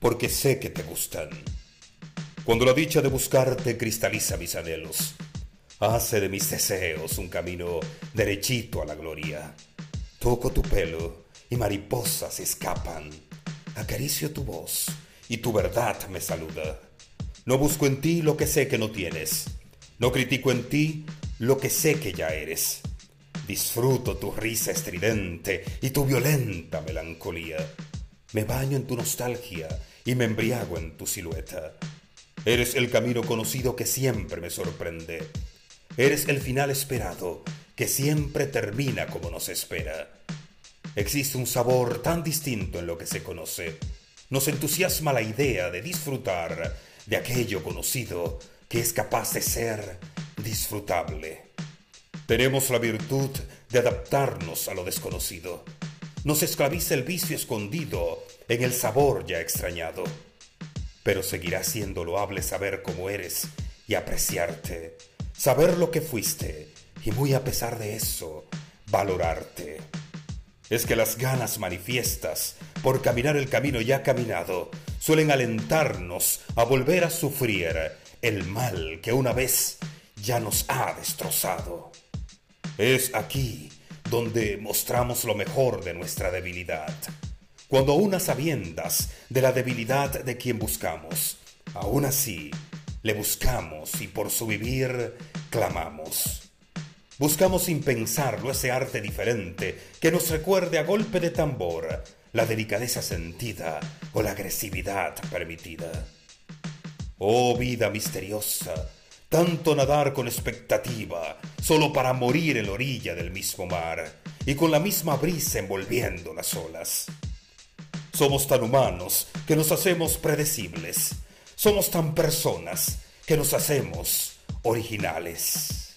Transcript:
porque sé que te gustan. Cuando la dicha de buscarte cristaliza mis anhelos, hace de mis deseos un camino derechito a la gloria. Toco tu pelo y mariposas escapan. Acaricio tu voz y tu verdad me saluda. No busco en ti lo que sé que no tienes. No critico en ti lo que sé que ya eres. Disfruto tu risa estridente y tu violenta melancolía. Me baño en tu nostalgia y me embriago en tu silueta. Eres el camino conocido que siempre me sorprende. Eres el final esperado que siempre termina como nos espera. Existe un sabor tan distinto en lo que se conoce. Nos entusiasma la idea de disfrutar de aquello conocido que es capaz de ser disfrutable. Tenemos la virtud de adaptarnos a lo desconocido. Nos esclaviza el vicio escondido en el sabor ya extrañado. Pero seguirá siendo loable saber cómo eres y apreciarte, saber lo que fuiste y muy a pesar de eso, valorarte. Es que las ganas manifiestas por caminar el camino ya caminado suelen alentarnos a volver a sufrir el mal que una vez ya nos ha destrozado. Es aquí donde mostramos lo mejor de nuestra debilidad. Cuando unas sabiendas de la debilidad de quien buscamos, aún así le buscamos y por su vivir clamamos. Buscamos sin pensarlo ese arte diferente que nos recuerde a golpe de tambor la delicadeza sentida o la agresividad permitida. Oh vida misteriosa, tanto nadar con expectativa, solo para morir en la orilla del mismo mar, y con la misma brisa envolviendo las olas. Somos tan humanos que nos hacemos predecibles. Somos tan personas que nos hacemos originales.